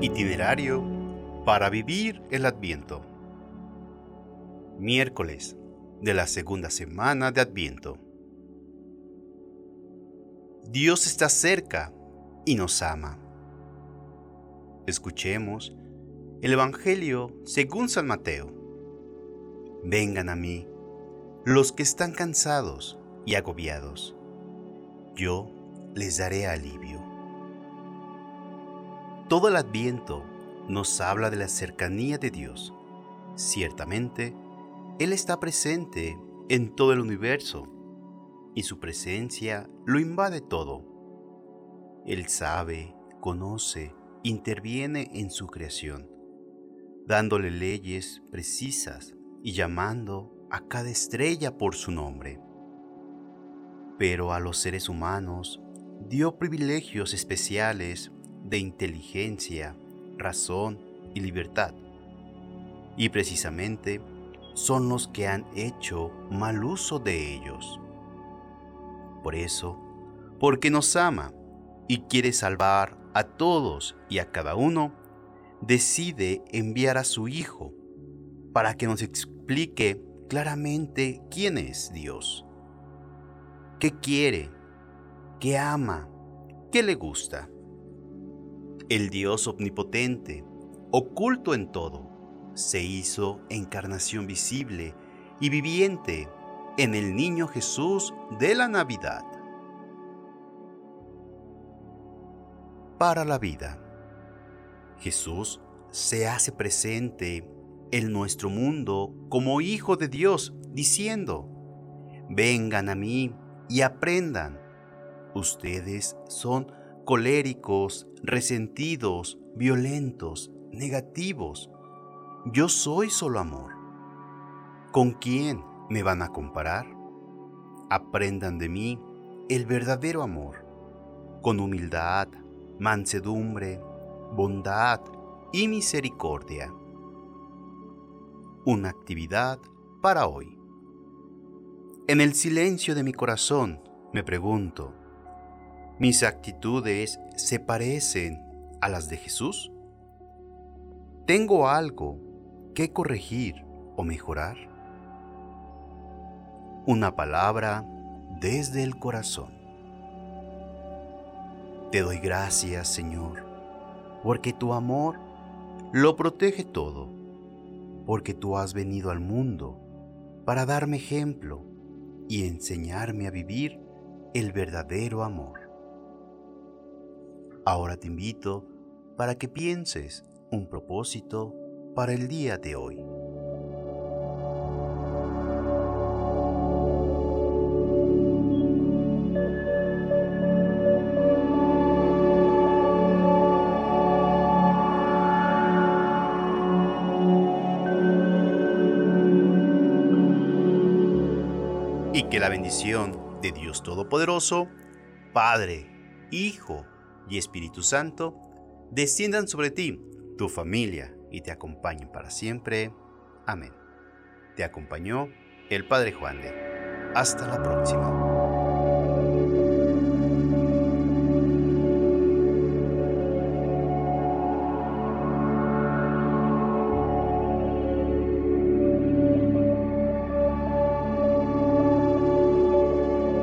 Itinerario para vivir el Adviento. Miércoles de la segunda semana de Adviento. Dios está cerca y nos ama. Escuchemos el Evangelio según San Mateo. Vengan a mí los que están cansados y agobiados. Yo les daré alivio. Todo el adviento nos habla de la cercanía de Dios. Ciertamente, Él está presente en todo el universo y su presencia lo invade todo. Él sabe, conoce, interviene en su creación, dándole leyes precisas y llamando a cada estrella por su nombre. Pero a los seres humanos dio privilegios especiales de inteligencia, razón y libertad. Y precisamente son los que han hecho mal uso de ellos. Por eso, porque nos ama y quiere salvar a todos y a cada uno, decide enviar a su Hijo para que nos explique claramente quién es Dios, qué quiere, qué ama, qué le gusta el Dios omnipotente, oculto en todo, se hizo encarnación visible y viviente en el niño Jesús de la Navidad. Para la vida. Jesús se hace presente en nuestro mundo como Hijo de Dios, diciendo, vengan a mí y aprendan. Ustedes son coléricos, resentidos, violentos, negativos. Yo soy solo amor. ¿Con quién me van a comparar? Aprendan de mí el verdadero amor, con humildad, mansedumbre, bondad y misericordia. Una actividad para hoy. En el silencio de mi corazón me pregunto, ¿Mis actitudes se parecen a las de Jesús? ¿Tengo algo que corregir o mejorar? Una palabra desde el corazón. Te doy gracias, Señor, porque tu amor lo protege todo, porque tú has venido al mundo para darme ejemplo y enseñarme a vivir el verdadero amor. Ahora te invito para que pienses un propósito para el día de hoy. Y que la bendición de Dios Todopoderoso, Padre, Hijo y Espíritu Santo desciendan sobre ti, tu familia, y te acompañen para siempre. Amén. Te acompañó el Padre Juan de. Hasta la próxima.